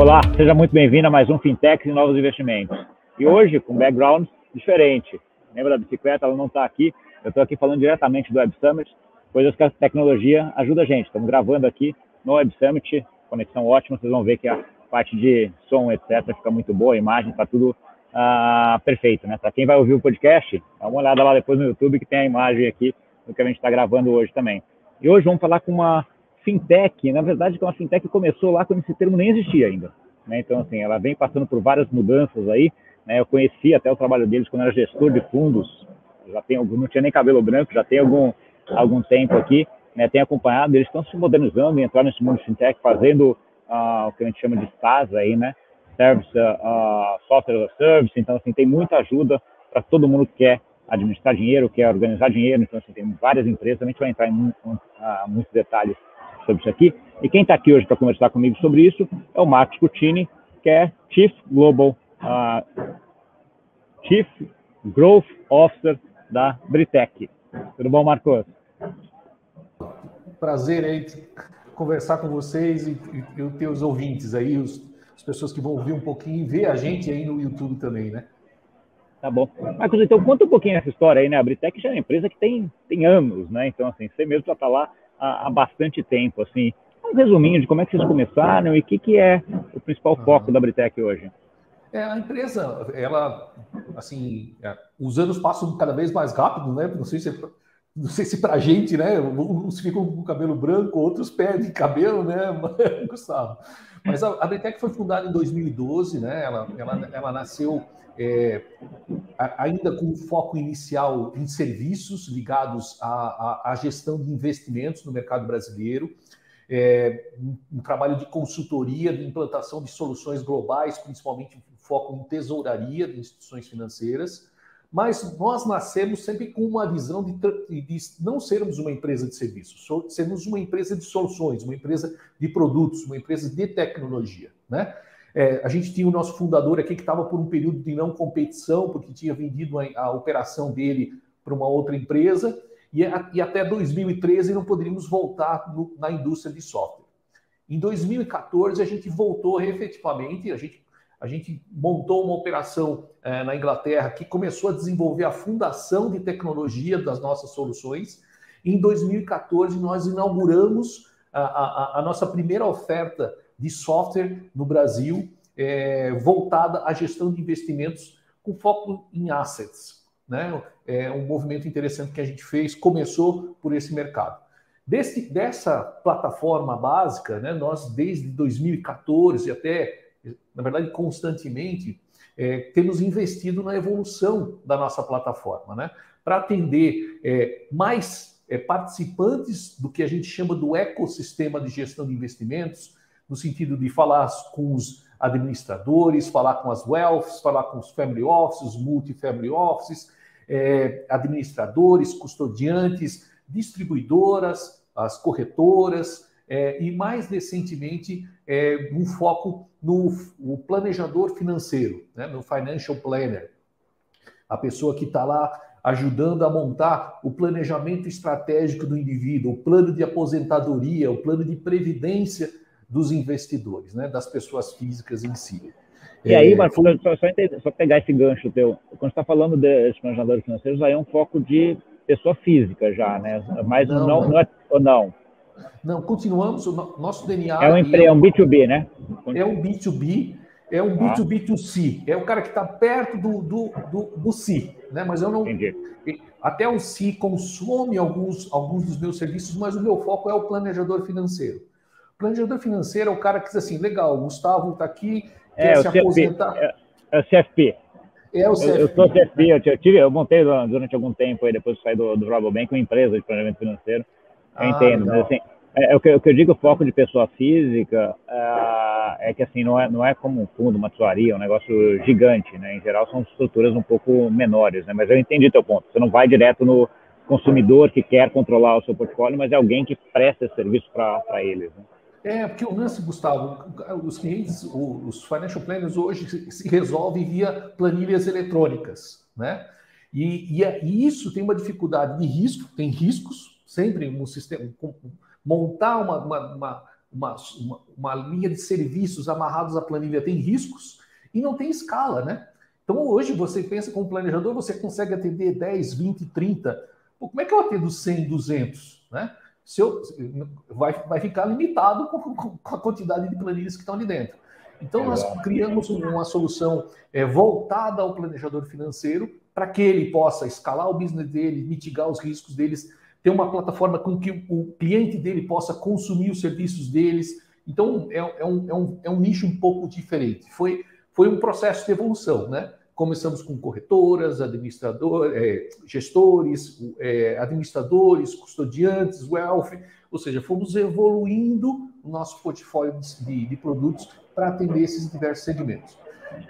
Olá, seja muito bem-vindo a mais um Fintech e Novos Investimentos. E hoje, com background diferente. Lembra da bicicleta? Ela não está aqui. Eu estou aqui falando diretamente do Web Summit, coisas que a tecnologia ajuda a gente. Estamos gravando aqui no Web Summit, conexão ótima. Vocês vão ver que a parte de som, etc., fica muito boa, a imagem está tudo ah, perfeito. Né? Para quem vai ouvir o podcast, dá uma olhada lá depois no YouTube que tem a imagem aqui do que a gente está gravando hoje também. E hoje vamos falar com uma fintech, na verdade, que é uma fintech que começou lá quando esse termo nem existia ainda. Né? Então, assim, ela vem passando por várias mudanças aí. Né? Eu conheci até o trabalho deles quando era gestor de fundos. Já tem algum, não tinha nem cabelo branco, já tem algum, algum tempo aqui. Né? Tenho acompanhado, eles estão se modernizando entrando nesse mundo fintech, fazendo uh, o que a gente chama de SaaS aí, né? Service, uh, Software as a Service. Então, assim, tem muita ajuda para todo mundo que quer administrar dinheiro, quer organizar dinheiro. Então, assim, tem várias empresas. A gente vai entrar em uh, muitos detalhes sobre isso aqui. E quem está aqui hoje para conversar comigo sobre isso é o Marcos Cutini, que é Chief Global, uh, Chief Growth Officer da Britec. Tudo bom, Marcos? Prazer aí conversar com vocês e, e, e os teus ouvintes aí, os, as pessoas que vão ouvir um pouquinho e ver a gente aí no YouTube também, né? Tá bom. Marcos, então conta um pouquinho essa história aí, né? A Britec já é uma empresa que tem, tem anos, né? Então, assim, você mesmo já está lá há, há, bastante tempo, assim. Um resuminho de como é que vocês começaram e o que, que é o principal foco da Britec hoje. É, a empresa, ela, assim, é, os anos passam cada vez mais rápido, né? Não sei se, não sei se para gente, né? Uns ficam com cabelo branco, outros perdem cabelo, né, Gustavo? Mas a, a Britec foi fundada em 2012, né? Ela, ela, ela nasceu é, ainda com foco inicial em serviços ligados à, à, à gestão de investimentos no mercado brasileiro, é, um, trabalho de consultoria, de implantação de soluções globais, principalmente foco em tesouraria de instituições financeiras, mas nós nascemos sempre com uma visão de, de não sermos uma empresa de serviços, sermos uma empresa de soluções, uma empresa de produtos, uma empresa de tecnologia, né? É, a gente tinha o nosso fundador aqui que estava por um período de não competição, porque tinha vendido a, a operação dele para uma outra empresa, e, a, e, até 2013 não poderíamos voltar no, na indústria de software. Em 2014, a gente voltou efetivamente, a gente, a gente montou uma operação é, na Inglaterra que começou a desenvolver a fundação de tecnologia das nossas soluções. Em 2014, nós inauguramos a, a, a nossa primeira oferta de software no Brasil é, voltada à gestão de investimentos com foco em assets. Né? É um movimento interessante que a gente fez, começou por esse mercado. Desse, dessa plataforma básica, né, nós desde 2014 até, na verdade, constantemente, é, temos investido na evolução da nossa plataforma, né, para atender é, mais é, participantes do que a gente chama do ecossistema de gestão de investimentos, no sentido de falar com os administradores, falar com as wealths, falar com os family offices, multifamily offices, é, administradores, custodiantes, distribuidoras, as corretoras, é, e mais recentemente é, um foco no, no planejador financeiro, né, no financial planner, a pessoa que está lá ajudando a montar o planejamento estratégico do indivíduo, o plano de aposentadoria, o plano de previdência dos investidores, né, das pessoas físicas em si. E aí, é, Marcos, só, só, só, pegar esse gancho teu, quando está falando de planejadores financeiros, aí é um foco de pessoa física já, né? Mas não, não, não é, ou não? Não, continuamos, o nosso DNA... É um, empre... é um B2B, né? É um B2B, é um B2B2C, é o cara que está perto do, do, do, do C, né? Mas eu não... Entendi. Até o C consome alguns, alguns dos meus serviços, mas o meu foco é o planejador financeiro. Planejador financeiro é o cara que diz assim: legal, o Gustavo está aqui, quer é, se aposentar. É, é, o CFP. É o CFP. Eu, eu sou CFP, eu, tive, eu montei durante algum tempo, aí, depois de sair do, do Rabobank, uma empresa de planejamento financeiro. Eu ah, entendo, mas assim, é, é, o, que, o que eu digo, foco de pessoa física é, é que assim, não é, não é como um fundo, uma tesouraria, um negócio gigante, né? Em geral são estruturas um pouco menores, né? Mas eu entendi teu ponto. Você não vai direto no consumidor que quer controlar o seu portfólio, mas é alguém que presta serviço para eles. Né? É, porque o lance, Gustavo, os clientes, os financial planners hoje se resolvem via planilhas eletrônicas, né? E, e, é, e, isso tem uma dificuldade de risco, tem riscos, sempre um sistema, montar uma, uma, uma, uma, uma, linha de serviços amarrados à planilha tem riscos e não tem escala, né? Então, hoje, você pensa como planejador, você consegue atender 10, 20, 30. Pô, como é que eu atendo 100, 200? Né? Se eu, vai, vai ficar limitado com, com a quantidade de planilhas que estão ali dentro. Então, nós criamos uma solução é, voltada ao planejador financeiro para que ele possa escalar o business dele, mitigar os riscos deles, ter uma plataforma com que o cliente dele possa consumir os serviços deles. Então, é, é, um, é, um, é um nicho um pouco diferente. Foi, foi um processo de evolução, né? Começamos com corretoras, administradores, é, gestores, é, administradores, custodiantes, wealth, ou seja, fomos evoluindo o nosso portfólio de, de produtos para atender esses diversos segmentos.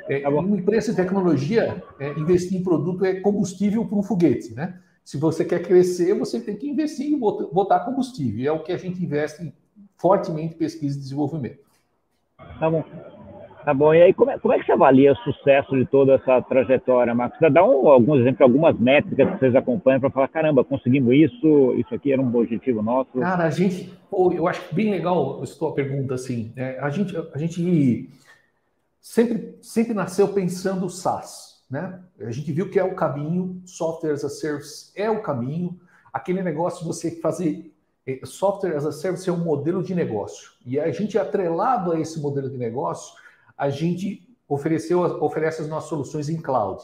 É, tá uma empresa de tecnologia, é, investir em produto é combustível para um foguete, né? Se você quer crescer, você tem que investir em botar combustível. É o que a gente investe fortemente em pesquisa e desenvolvimento. Tá bom. Tá bom. E aí, como é, como é que você avalia o sucesso de toda essa trajetória, Marcos? Você dá um, alguns exemplos, algumas métricas que vocês acompanham para falar, caramba, conseguimos isso, isso aqui era um objetivo nosso? Cara, a gente, eu acho bem legal a sua pergunta, assim. É, a, gente, a gente sempre, sempre nasceu pensando SaaS, né? A gente viu que é o caminho, software as a service é o caminho, aquele negócio de você fazer é, software as a service é um modelo de negócio. E a gente, atrelado a esse modelo de negócio, a gente ofereceu, oferece as nossas soluções em cloud.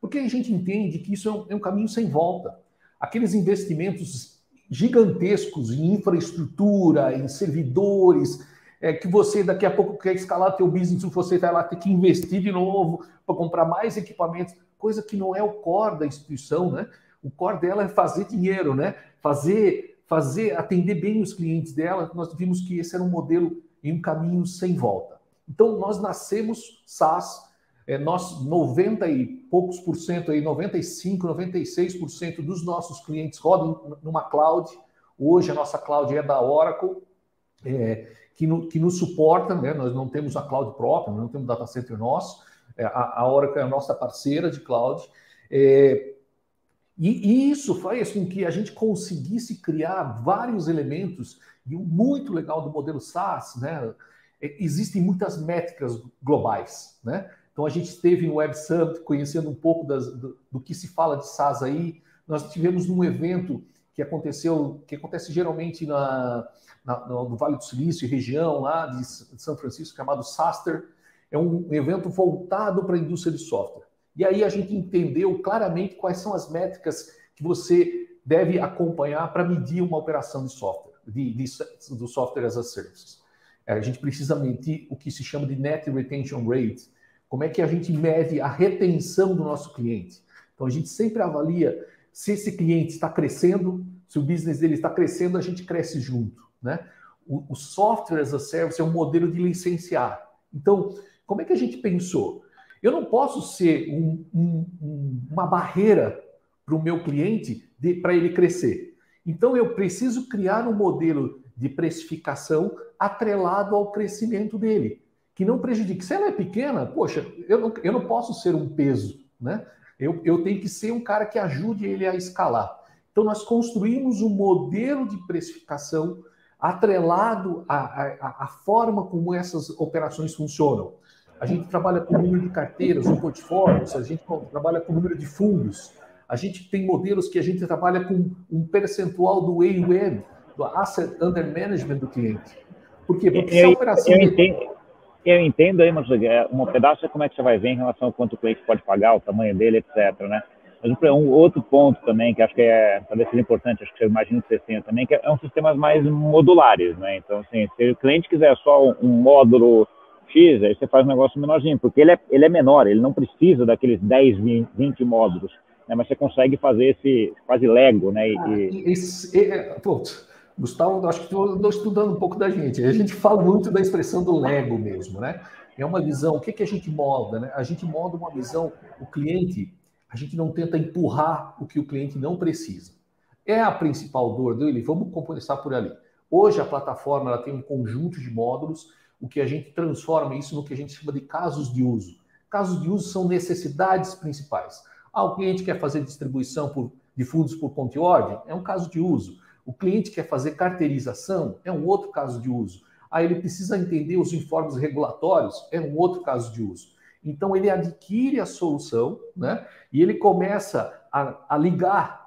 Porque a gente entende que isso é um, é um caminho sem volta. Aqueles investimentos gigantescos em infraestrutura, em servidores, é, que você daqui a pouco quer escalar teu business, você vai lá ter que investir de novo para comprar mais equipamentos, coisa que não é o core da instituição, né? O core dela é fazer dinheiro, né? Fazer, fazer, atender bem os clientes dela. Nós vimos que esse era um modelo em um caminho sem volta. Então nós nascemos SaaS, é, nós 90 e poucos por cento aí, 95, 96% dos nossos clientes rodam numa cloud. Hoje a nossa cloud é da Oracle. É, que, no, que nos suporta, né? nós não temos a cloud própria, não temos data center nosso, é, a, a Oracle é a nossa parceira de cloud, é, e, e, isso faz com que a gente conseguisse criar vários elementos, e o muito legal do modelo SaaS, né? É, existem muitas métricas globais, né? Então a gente esteve no Web Summit conhecendo um pouco das, do, do, que se fala de SaaS aí. Nós tivemos um evento que aconteceu, que acontece geralmente na, na, no Vale do Silício, região lá de São Francisco, chamado SASTER. É um evento voltado para a indústria de software. E aí a gente entendeu claramente quais são as métricas que você deve acompanhar para medir uma operação de software, de, de, do software as a service. A gente precisa medir o que se chama de net retention rate. Como é que a gente mede a retenção do nosso cliente? Então a gente sempre avalia se esse cliente está crescendo, se o business dele está crescendo, a gente cresce junto. Né? O, o software as a service é um modelo de licenciar. Então, como é que a gente pensou? Eu não posso ser um, um, uma barreira para o meu cliente para ele crescer. Então, eu preciso criar um modelo de precificação atrelado ao crescimento dele, que não prejudique. Se ela é pequena, poxa, eu não, eu não posso ser um peso, né? Eu, eu tenho que ser um cara que ajude ele a escalar. Então, nós construímos um modelo de precificação atrelado à, à, à, forma como essas operações funcionam. A gente trabalha com número de carteiras ou portfólios, a gente trabalha com número de fundos, a gente tem modelos que a gente trabalha com um percentual do AUM, do Asset Under Management do cliente. Por quê? Porque eu, se a operação... Eu entendo, eu entendo aí, mas um pedaço é como é que você vai ver em relação ao quanto o cliente pode pagar, o tamanho dele, etc. Né? Mas um outro ponto também, que acho que é, talvez seja importante, acho que eu imagino que vocês tenham também, que é, é um sistemas mais modulares, né? Então, assim, se o cliente quiser só um, módulo X, aí você faz um negócio menorzinho, porque ele é, ele é menor, ele não precisa daqueles 10, 20 módulos, né? Mas você consegue fazer esse quase Lego, né? E, ah, esse, é, putz, Gustavo, acho que estou estudando um pouco da gente. A gente fala muito da expressão do Lego mesmo, né? É uma visão, o que, que a gente molda, né? A gente molda uma visão, o cliente a gente não tenta empurrar o que o cliente não precisa. É a principal dor dele, vamos começar por ali. Hoje a plataforma ela tem um conjunto de módulos, o que a gente transforma isso no que a gente chama de casos de uso. Casos de uso são necessidades principais. Ah, o cliente quer fazer distribuição por, de fundos por conta e ordem? É um caso de uso. O cliente quer fazer carteirização? É um outro caso de uso. Ah, ele precisa entender os informes regulatórios? É um outro caso de uso. Então, ele adquire a solução né, e ele começa a, a ligar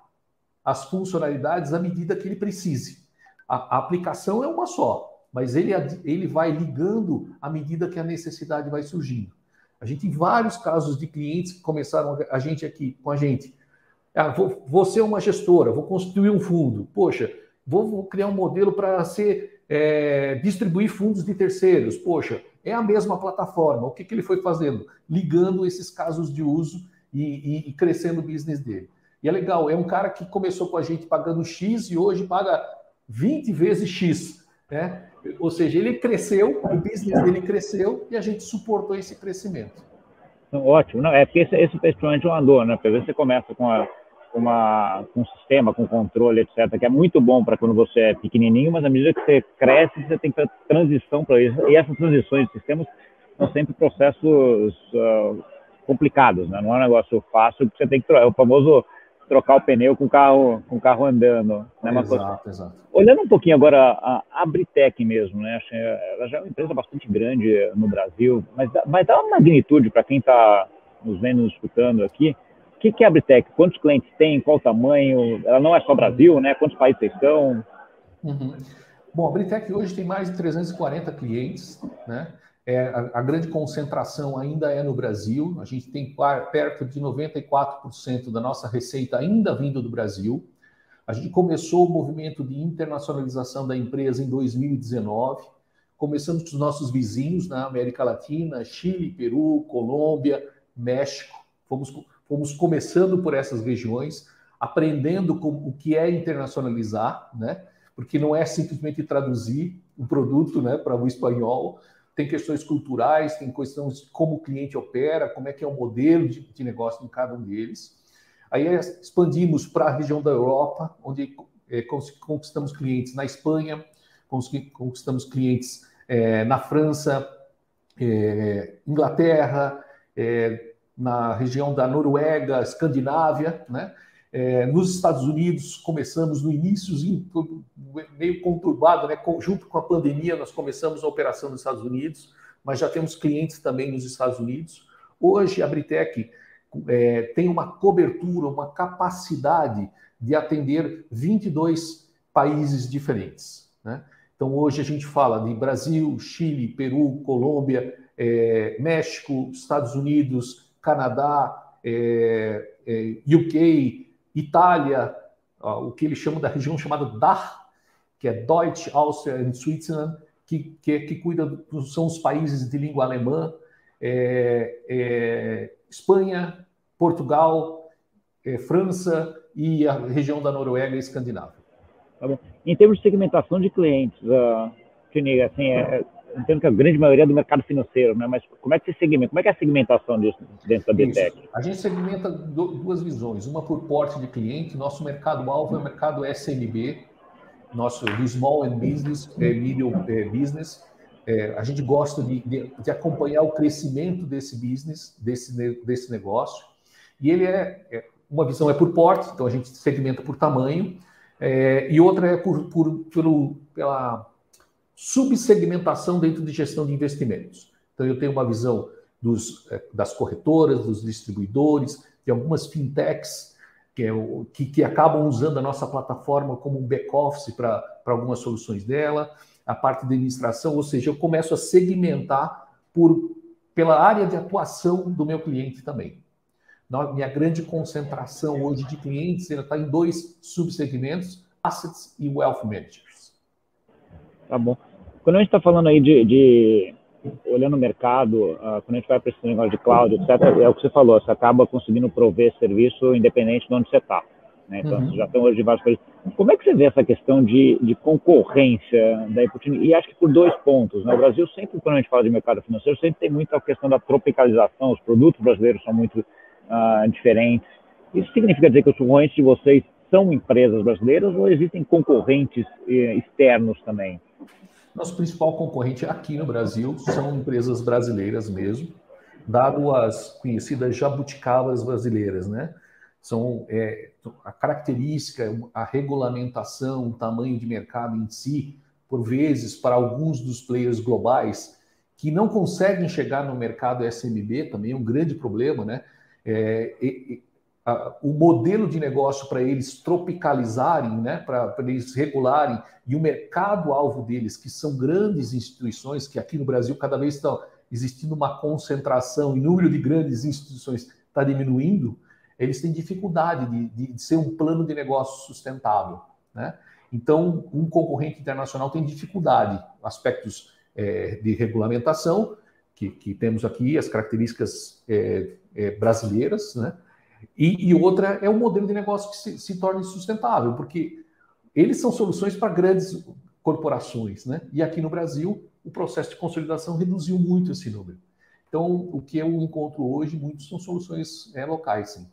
as funcionalidades à medida que ele precise. A, a, aplicação é uma só, mas ele, ele vai ligando à medida que a necessidade vai surgindo. A gente tem vários casos de clientes que começaram a gente aqui com a gente. Ah, vou, vou ser uma gestora, vou construir um fundo. Poxa, vou, vou criar um modelo para ser é, distribuir fundos de terceiros. Poxa, é a mesma plataforma. O que, que ele foi fazendo? Ligando esses casos de uso e, e, e, crescendo o business dele. E é legal, é um cara que começou com a gente pagando X e hoje paga 20 vezes X. Né? Ou seja, ele cresceu, o business dele cresceu e a gente suportou esse crescimento. Ótimo, não, é porque esse, esse principalmente é uma dor, né? Porque às vezes você começa com a uma, com um sistema, com controle, etc., que é muito bom para quando você é pequenininho, mas à medida que você cresce, você tem que transição para isso. E essas transições de sistemas são sempre processos uh, complicados, né? não é um negócio fácil, porque você tem que trocar. É o famoso trocar o pneu com o carro, com o carro andando. Né? Exato, exato. Olhando um pouquinho agora a, a Britec mesmo, né? ela já é uma empresa bastante grande no Brasil, mas, mas dá uma magnitude para quem está nos vendo, nos escutando aqui que, que é a Abritec? Quantos clientes tem? Qual o tamanho? Ela não é só Brasil, né? Quantos países vocês estão? Uhum. Bom, a Abritec hoje tem mais de 340 clientes, né? É, a, a, grande concentração ainda é no Brasil. A gente tem perto de 94% da nossa receita ainda vindo do Brasil. A gente começou o movimento de internacionalização da empresa em 2019. Começamos com os nossos vizinhos na América Latina, Chile, Peru, Colômbia, México. Fomos fomos começando por essas regiões, aprendendo como, o que é internacionalizar, né? Porque não é simplesmente traduzir um produto, né, para o espanhol. Tem questões culturais, tem questões de como o cliente opera, como é que é o modelo de, de negócio em cada um deles. Aí expandimos para a região da Europa, onde é, conquistamos clientes na Espanha, conquistamos clientes é, na França, é, Inglaterra, é, na região da Noruega, Escandinávia, né? É, nos Estados Unidos começamos no início meio conturbado, né? Junto com a pandemia nós começamos a operação nos Estados Unidos, mas já temos clientes também nos Estados Unidos. Hoje a Britec é, tem uma cobertura, uma capacidade de atender 22 países diferentes. Né? Então hoje a gente fala de Brasil, Chile, Peru, Colômbia, é, México, Estados Unidos, Canadá, é, é, UK, Itália, ó, o que eles chamam da região chamada DACH, que é Deutsch, Áustria e Switzerland, que, que, que cuida, são os países de língua alemã, é, é Espanha, Portugal, é, França e a região da Noruega e Escandinávia. Tá em termos de segmentação de clientes, uh, assim, é, entendo que a grande maioria é do mercado financeiro, né? mas como é que você segmenta? Como é que é a segmentação disso dentro da BTEC? A gente segmenta duas visões, uma por porte de cliente, nosso mercado-alvo é o mercado SMB, nosso Small and Business, é, Medium é, Business, é, a gente gosta de, de, de, acompanhar o crescimento desse business, desse, desse negócio, e ele é, é uma visão é por porte, então a gente segmenta por tamanho, é, e outra é por, por, pelo, pela subsegmentação dentro de gestão de investimentos. Então, eu tenho uma visão dos, eh, das corretoras, dos distribuidores, de algumas fintechs que, é que, que acabam usando a nossa plataforma como um back-office para algumas soluções dela, a parte de administração, ou seja, eu começo a segmentar por, pela área de atuação do meu cliente também. Minha grande concentração hoje de clientes está em dois subsegmentos, assets e wealth management. Tá bom. Quando a gente está falando aí de, de, olhando o mercado, uh, quando a gente vai para esse negócio de cloud, etc., é o que você falou, você acaba conseguindo prover serviço independente de onde você está. Né? Então, uhum. já estão hoje de vários países. Como é que você vê essa questão de, de concorrência da E acho que por dois pontos. Né? O Brasil sempre, quando a gente fala de mercado financeiro, sempre tem muita questão da tropicalização, os produtos brasileiros são muito uh, diferentes. Isso significa dizer que os concorrentes de vocês são empresas brasileiras ou existem concorrentes eh, externos também? Nosso principal concorrente aqui no Brasil são empresas brasileiras mesmo, dado as conhecidas jabuticabas brasileiras, né? São é, a característica, a regulamentação, o tamanho de mercado em si por vezes, para alguns dos players globais que não conseguem chegar no mercado SMB, também é um grande problema, né? É, o modelo de negócio para eles tropicalizarem, né? para eles regularem, e o mercado-alvo deles, que são grandes instituições, que aqui no Brasil cada vez estão existindo uma concentração e número de grandes instituições está diminuindo, eles têm dificuldade de, de, ser um plano de negócio sustentável. Né? Então, um concorrente internacional tem dificuldade, aspectos é, de regulamentação, que, que, temos aqui, as características é, é, brasileiras, né? E, e, outra é o modelo de negócio que se, se torna sustentável, porque eles são soluções para grandes corporações, né? E aqui no Brasil, o processo de consolidação reduziu muito esse número. Então, o que eu encontro hoje, muitos são soluções é, locais, sim.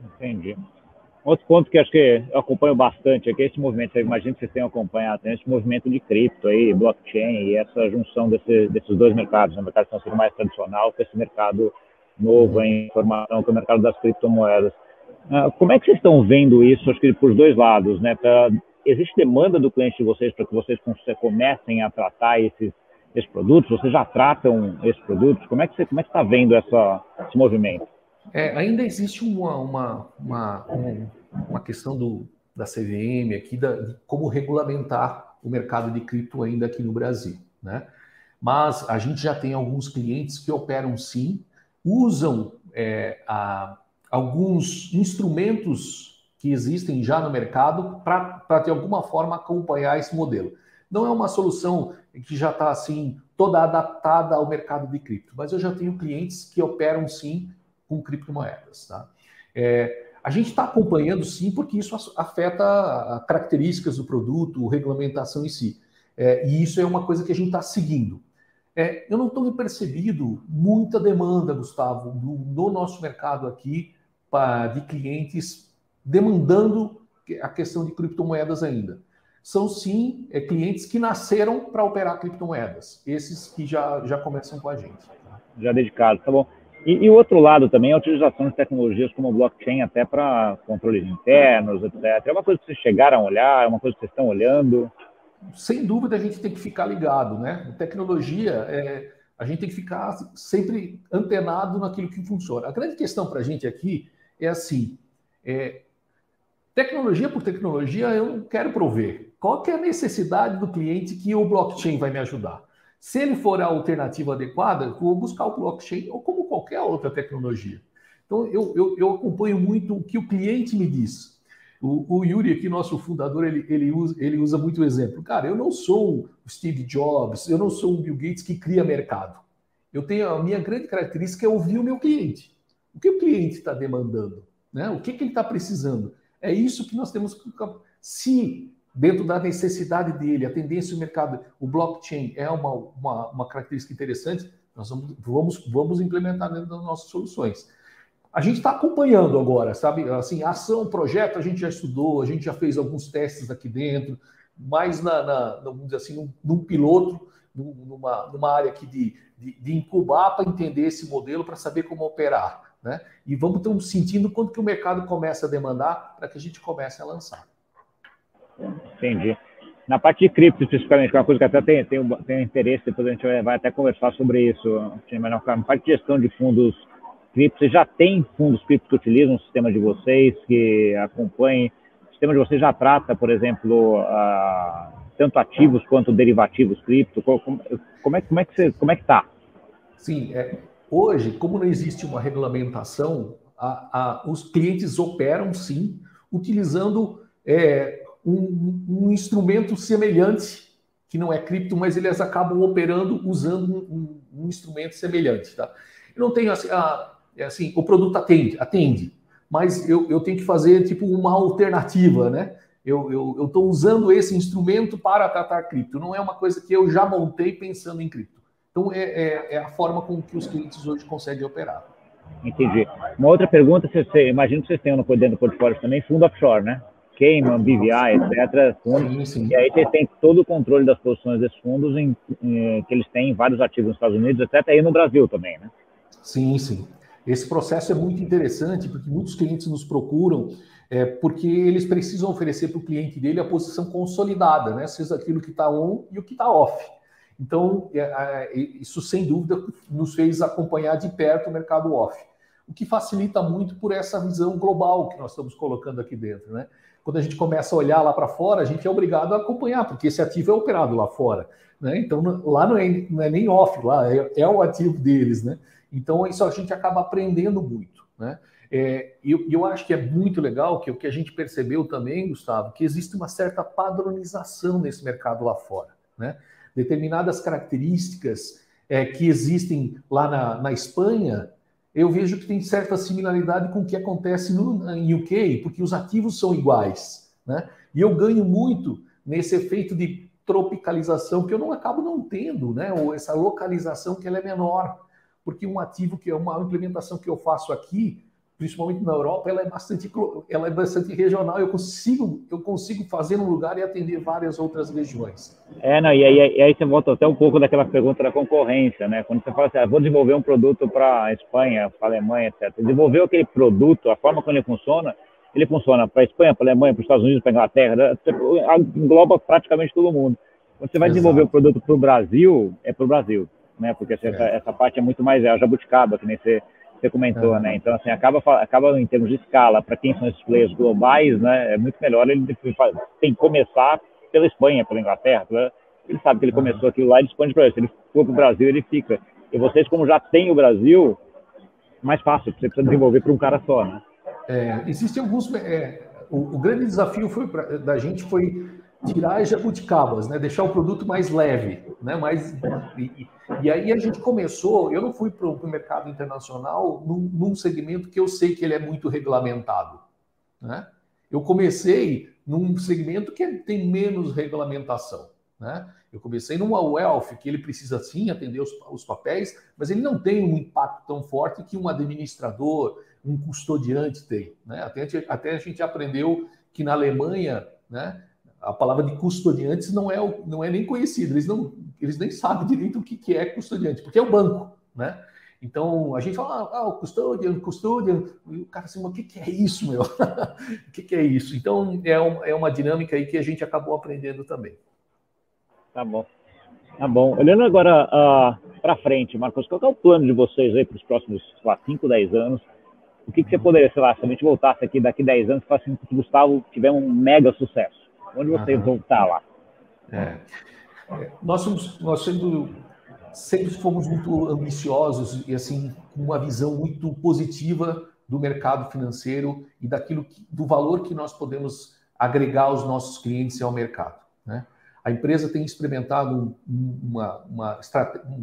Entendi. Outro ponto que acho que eu acompanho bastante é que esse movimento, eu imagino que vocês tenham acompanhado, tem esse movimento de cripto aí, blockchain e essa junção desse, desses dois mercados, né? o mercado financeiro mais tradicional com esse mercado novo em que o mercado das criptomoedas. Uh, como é que vocês estão vendo isso, acho que por dois lados, né? Pra, existe demanda do cliente de vocês para que vocês comecem a tratar esses, esses produtos? Vocês já tratam esses produtos? Como é que você como é que está vendo essa, esse movimento? É, ainda existe uma, uma, uma, uma questão do, da CVM aqui, da, de como regulamentar o mercado de cripto ainda aqui no Brasil, né? Mas a gente já tem alguns clientes que operam sim, usam é, a, alguns instrumentos que existem já no mercado para, de alguma forma, acompanhar esse modelo. Não é uma solução que já está assim toda adaptada ao mercado de cripto, mas eu já tenho clientes que operam sim com criptomoedas. Tá? É, a gente está acompanhando sim, porque isso afeta características do produto, regulamentação em si. É, e isso é uma coisa que a gente está seguindo. É, eu não tenho percebido muita demanda, Gustavo, do, no nosso mercado aqui pra, de clientes demandando a questão de criptomoedas ainda. São sim é, clientes que nasceram para operar criptomoedas, esses que já, já começam com a gente. Já dedicados, tá bom. E, o outro lado também é a utilização de tecnologias como blockchain até para controles internos, etc. É uma coisa que vocês chegaram a olhar, é uma coisa que vocês estão olhando? Sem dúvida a gente tem que ficar ligado, né? Tecnologia, é, a gente tem que ficar sempre antenado naquilo que funciona. A grande questão para a gente aqui é assim, é, tecnologia por tecnologia eu não quero prover. Qual que é a necessidade do cliente que o blockchain vai me ajudar? Se ele for a alternativa adequada, vou buscar o blockchain ou como qualquer outra tecnologia. Então, eu, eu, eu acompanho muito o que o cliente me diz. O, o, Yuri, aqui, nosso fundador, ele, ele, usa, ele usa muito exemplo. Cara, eu não sou o Steve Jobs, eu não sou o Bill Gates que cria mercado. Eu tenho a minha grande característica é ouvir o meu cliente. O que o cliente está demandando? Né? O que, que ele está precisando? É isso que nós temos que. Se dentro da necessidade dele, a tendência do mercado, o blockchain é uma, uma, uma característica interessante, nós vamos, vamos, vamos implementar dentro das nossas soluções. A gente está acompanhando agora, sabe? Assim, ação, projeto, a gente já estudou, a gente já fez alguns testes aqui dentro, mais na, na vamos dizer assim, num, num piloto, numa, numa área aqui de, de, de incubar para entender esse modelo, para saber como operar. Né? E vamos um sentindo quanto que o mercado começa a demandar para que a gente comece a lançar. Entendi. Na parte de cripto, especificamente, que é uma coisa que até tem, tem, tem interesse, depois a gente vai até conversar sobre isso, mas na parte de gestão de fundos cripto, você já tem fundos cripto que utilizam o sistema de vocês, que acompanhem, o sistema de vocês já trata, por exemplo, tanto ativos quanto derivativos cripto, como, como, é, como é que você, como é que está? Sim, é, hoje, como não existe uma regulamentação, a, a, os clientes operam sim, utilizando é, um, um, instrumento semelhante, que não é cripto, mas eles acabam operando usando um, um, um instrumento semelhante. Tá? Eu não tenho assim, a, é assim, o produto atende, atende, mas eu, eu tenho que fazer tipo uma alternativa, né? Eu estou usando esse instrumento para tratar cripto. Não é uma coisa que eu já montei pensando em cripto. Então é, é, é a forma com que os clientes hoje conseguem operar. Entendi. Uma outra pergunta, você, você, imagino que vocês tenham no dentro do portfólio também fundo offshore, né? Cayman, BVI, etc. Fundos, sim, sim. E aí você tem todo o controle das posições desses fundos em, em, que eles têm vários ativos nos Estados Unidos, etc. E no Brasil também, né? Sim, sim. Esse processo é muito interessante porque muitos clientes nos procuram É porque eles precisam oferecer para o cliente dele a posição consolidada, né? seja aquilo que está on e o que está off. Então, é, é, isso sem dúvida nos fez acompanhar de perto o mercado off, o que facilita muito por essa visão global que nós estamos colocando aqui dentro. Né? Quando a gente começa a olhar lá para fora, a gente é obrigado a acompanhar, porque esse ativo é operado lá fora. Né? Então, lá não é, não é nem off, lá é, é, o ativo deles. Né? Então, isso a gente acaba aprendendo muito. Né? É, eu, eu, acho que é muito legal que o que a gente percebeu também, Gustavo, que existe uma certa padronização nesse mercado lá fora. Né? Determinadas características é, que existem lá na, na Espanha, eu vejo que tem certa similaridade com o que acontece no, em UK, porque os ativos são iguais. Né? E eu ganho muito nesse efeito de tropicalização que eu não acabo não tendo, né? ou essa localização que ela é menor. Porque um ativo que é uma implementação que eu faço aqui, principalmente na Europa, ela é bastante, ela é bastante regional. Eu consigo, eu consigo fazer num lugar e atender várias outras regiões. É, não, e aí, e aí você volta até um pouco daquela pergunta da concorrência, né? Quando você fala assim, ah, vou desenvolver um produto para a Espanha, para a Alemanha, etc. Desenvolver aquele produto, a forma como ele funciona, ele funciona para a Espanha, para a Alemanha, para os Estados Unidos, para a Inglaterra, né? engloba praticamente todo mundo. Quando você vai Exato. desenvolver o produto para o Brasil, é para o Brasil, né? Porque essa, é. essa parte é muito mais é a jabuticaba, que nem você você comentou, uhum. né? Então, assim, acaba, acaba em termos de escala, para quem são esses players globais, né? É muito melhor ele tem que começar pela Espanha, pela Inglaterra. Pela, ele sabe que ele começou aquilo lá e expande para ele. Se ele for para o Brasil, ele fica. E vocês, como já têm o Brasil, mais fácil, você precisa desenvolver para um cara só, né? É, existem alguns. É, o, o, grande desafio foi pra, da gente foi tirar as jabuticabas, né? Deixar o produto mais leve, né? Mais, e, e aí a gente começou. Eu não fui para o mercado internacional num, num, segmento que eu sei que ele é muito regulamentado, né? Eu comecei num segmento que tem menos regulamentação, né? Eu comecei numa wealth que ele precisa sim atender os, os papéis, mas ele não tem um impacto tão forte que um administrador, um custodiante tem, né? Até, até a gente aprendeu que na Alemanha, né? A palavra de custodiantes não é, não é nem conhecida, eles, não, eles nem sabem direito o que, que é custodiante, porque é o banco, né? Então, a gente fala, ah, o custodian, custodian, e o cara assim, o que, que é isso, meu? o que, que é isso? Então, é, um, é uma dinâmica aí que a gente acabou aprendendo também. Tá bom. Tá bom. Olhando agora uh, ah, para frente, Marcos, qual é o plano de vocês aí para os próximos, sei lá, 5, 10 anos? O que, que você poderia, sei lá, se a gente voltasse aqui daqui 10 anos e falasse assim, Gustavo tiver um mega sucesso? Onde vocês vão estar lá? É. Nós, somos, nós sendo, sempre fomos muito ambiciosos e assim com uma visão muito positiva do mercado financeiro e daquilo que, do valor que nós podemos agregar aos nossos clientes e ao mercado. Né? A empresa tem experimentado uma, uma,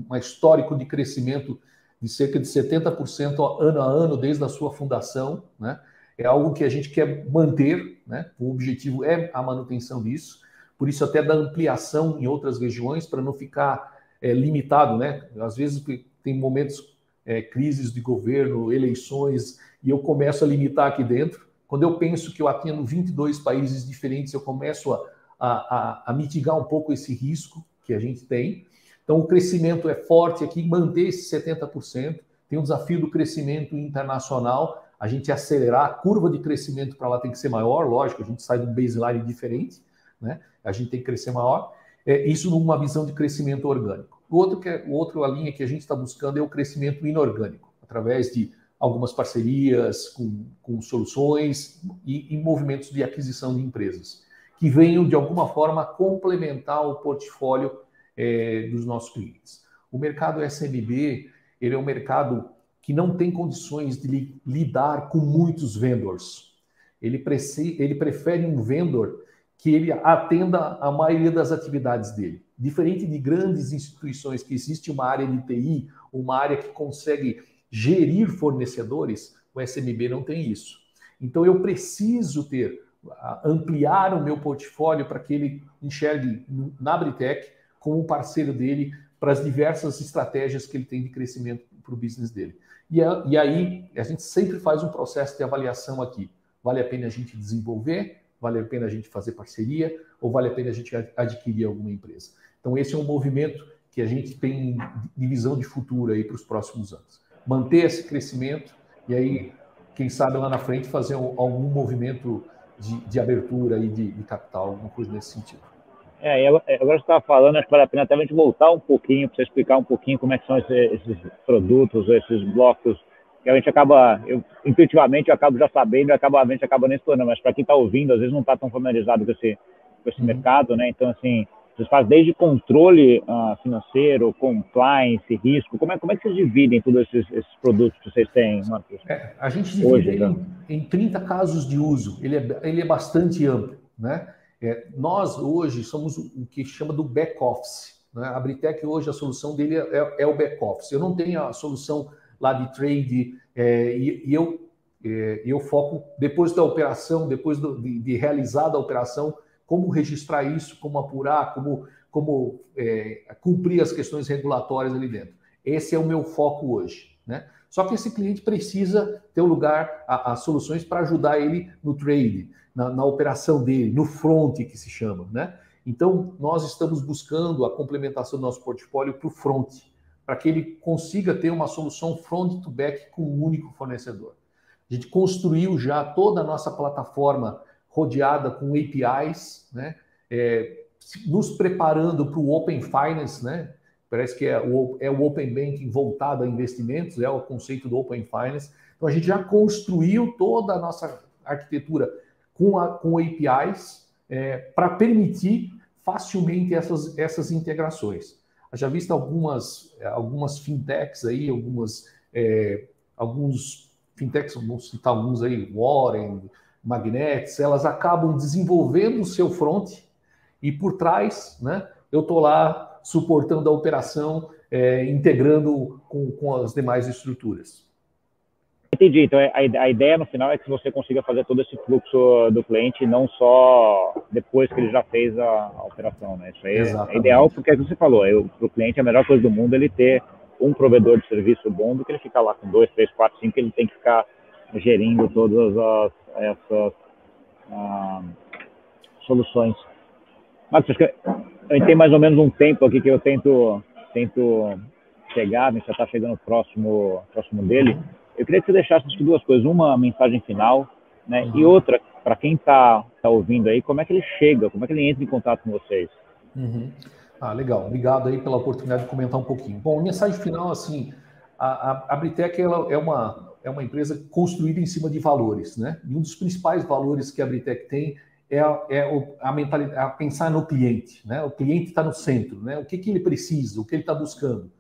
uma histórico de crescimento de cerca de 70% ano a ano desde a sua fundação, né? É algo que a gente quer manter, né? O objetivo é a manutenção disso, por isso até da ampliação em outras regiões para não ficar é, limitado, né? Às vezes tem momentos é, crises de governo, eleições e eu começo a limitar aqui dentro. Quando eu penso que eu atendo 22 países diferentes, eu começo a, a, a mitigar um pouco esse risco que a gente tem. Então, o crescimento é forte aqui, manter esse 70%. Tem um desafio do crescimento internacional, a gente acelerar, a curva de crescimento para lá tem que ser maior, lógico, a gente sai de um baseline diferente, né? A gente tem que crescer maior. É, isso numa visão de crescimento orgânico. O outro que é, o outro a linha que a gente está buscando é o crescimento inorgânico, através de algumas parcerias com, com soluções e, e movimentos de aquisição de empresas que venham de alguma forma complementar o portfólio é, dos nossos clientes. O mercado SMB ele é um mercado que não tem condições de li, lidar com muitos vendors. Ele, ele prefere um vendor que ele atenda a maioria das atividades dele. Diferente de grandes instituições que existe uma área de TI, uma área que consegue gerir fornecedores, o SMB não tem isso. Então eu preciso ter ampliar o meu portfólio para que ele enxergue na Britec como parceiro dele para as diversas estratégias que ele tem de crescimento para o business dele. E, a, e aí, a gente sempre faz um processo de avaliação aqui. Vale a pena a gente desenvolver? Vale a pena a gente fazer parceria? Ou vale a pena a gente adquirir alguma empresa? Então, esse é um movimento que a gente tem de visão de futuro aí para os próximos anos. Manter esse crescimento e aí quem sabe lá na frente fazer um, algum movimento de, de abertura e de, de, capital, alguma coisa nesse sentido. É, agora você estava falando, acho que vale a pena até a gente voltar um pouquinho, para você explicar um pouquinho como é que são esses, esses produtos, esses blocos, que a gente acaba, eu, intuitivamente eu acabo já sabendo e acaba, a gente acaba nem explorando, mas para quem está ouvindo, às vezes não está tão familiarizado com esse, com esse uhum. mercado, né? Então, assim, vocês fazem desde controle uh, financeiro, compliance, risco. Como é, como é que vocês dividem todos esses, esses produtos que vocês têm, Marcos? É, a gente divide Hoje, em, em 30 casos de uso. Ele é, ele é bastante amplo. Né? É, nós, hoje, somos o que chama do back-office. Né? A Britec, hoje, a solução dele é, é o back-office. Eu não tenho a solução lá de trade é, e, e, eu, é, eu foco, depois da operação, depois do, de, de realizada a operação, como registrar isso, como apurar, como, como é, cumprir as questões regulatórias ali dentro. Esse é o meu foco hoje. Né? Só que esse cliente precisa ter um lugar, as soluções para ajudar ele no trade, na, na, operação dele, no front que se chama. Né? Então, nós estamos buscando a complementação do nosso portfólio para o front, para que ele consiga ter uma solução front to back com um único fornecedor. A gente construiu já toda a nossa plataforma rodeada com APIs, né? É, nos preparando para o Open Finance, né? Parece que é o, é o Open Banking voltado a investimentos, é o conceito do Open Finance. Então a gente já construiu toda a nossa arquitetura com, a, com APIs é, para permitir facilmente essas, essas integrações. Já visto algumas, algumas fintechs aí, algumas, é, alguns fintechs, vamos citar alguns aí, Warren, Magnets, elas acabam desenvolvendo o seu front e por trás, né, eu estou lá suportando a operação, é, integrando com, com as demais estruturas. Entendi. Então, é, a, ideia no final é que você consiga fazer todo esse fluxo do cliente, não só depois que ele já fez a, operação, né? Isso aí é, é ideal, porque é o que você falou, para o cliente a melhor coisa do mundo é ele ter um provedor de serviço bom do que ele ficar lá com dois, três, quatro, cinco, ele tem que ficar gerindo todas as, essas ah, soluções. Marcos, eu tenho mais ou menos um tempo aqui que eu tento, tento chegar, a gente já está chegando próximo, próximo dele. Eu queria que você deixasse duas coisas. Uma, mensagem final, né? Uhum. E outra, para quem está tá ouvindo aí, como é que ele chega, como é que ele entra em contato com vocês? Uhum. Ah, legal. Obrigado aí pela oportunidade de comentar um pouquinho. Bom, mensagem final, assim, a, a, a Britec ela é uma é uma empresa construída em cima de valores, né? E um dos principais valores que a Britec tem é, é a mentalidade, a pensar no cliente, né? O cliente está no centro, né? O que, que ele precisa, o que ele está buscando.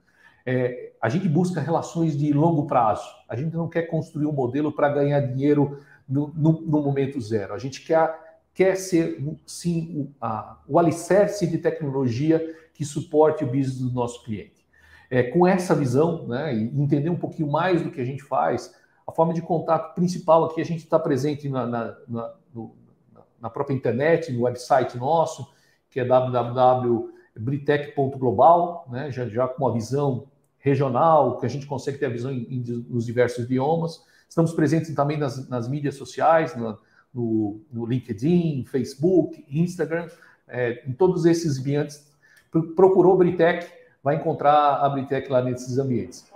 É, a gente busca relações de longo prazo. A gente não quer construir um modelo para ganhar dinheiro no, no, no, momento zero. A gente quer, quer ser, sim, o, a, o alicerce de tecnologia que suporte o business do nosso cliente é, com essa visão, né, e entender um pouquinho mais do que a gente faz, a forma de contato principal aqui, a gente está presente na, na, na, no, na, própria internet, no website nosso, que é www.britec.global, né, já, já com uma visão regional, que a gente consegue ter a visão em, em, nos diversos idiomas. Estamos presentes também nas, nas mídias sociais, no, no, no, LinkedIn, Facebook, Instagram, é, em todos esses ambientes. Procurou Britec, vai encontrar a Britec lá nesses ambientes.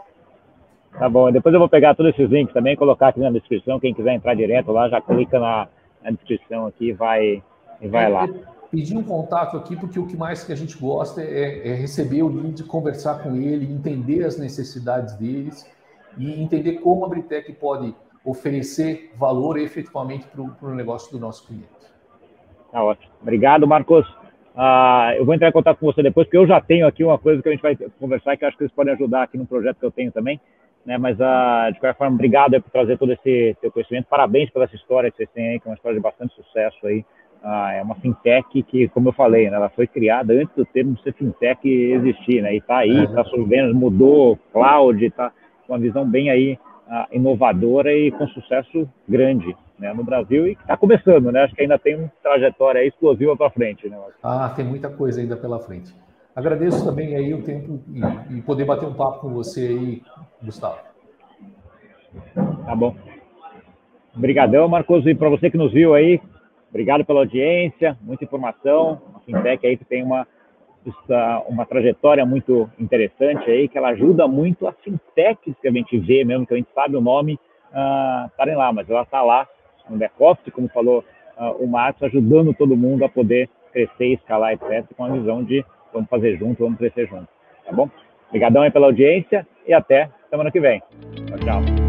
Tá bom, depois eu vou pegar todos esses links também, colocar aqui na descrição. Quem quiser entrar direto lá, já clica na, na descrição aqui e vai, e vai é, lá. Pedir um contato aqui, porque o que mais que a gente gosta é, é receber o lead, conversar com ele, entender as necessidades deles e entender como a Britec pode oferecer valor efetivamente para o negócio do nosso cliente. Tá ótimo. Obrigado, Marcos. Ah, eu vou entrar em contato com você depois, porque eu já tenho aqui uma coisa que a gente vai conversar que acho que eles podem ajudar aqui no projeto que eu tenho também. Né? Mas, ah, de qualquer forma, obrigado por trazer todo esse seu conhecimento. Parabéns pela essa história que vocês têm aí, que é uma história de bastante sucesso aí. Ah, é uma fintech que, como eu falei, né, ela foi criada antes do termo ser fintech existir, né? E está aí, está surgindo, mudou, cloud, está com uma visão bem aí ah, inovadora e com sucesso grande né, no Brasil e está começando, né? Acho que ainda tem uma trajetória explosiva para frente, né? Ah, tem muita coisa ainda pela frente. Agradeço também aí o tempo e, e poder bater um papo com você aí, Gustavo. Tá bom. Obrigadão, Marcos. E para você que nos viu aí, obrigado pela audiência, muita informação. A Fintech aí que tem uma, uma trajetória muito interessante aí, que ela ajuda muito as fintechs que a gente vê mesmo, que a gente sabe o nome, uh, estarem lá, mas ela está lá no back-office, como falou uh, o Marcos, ajudando todo mundo a poder crescer, escalar, etc., com a visão de vamos fazer junto, vamos crescer junto. Tá bom? Obrigadão aí pela audiência e até semana que vem. Tchau, tchau.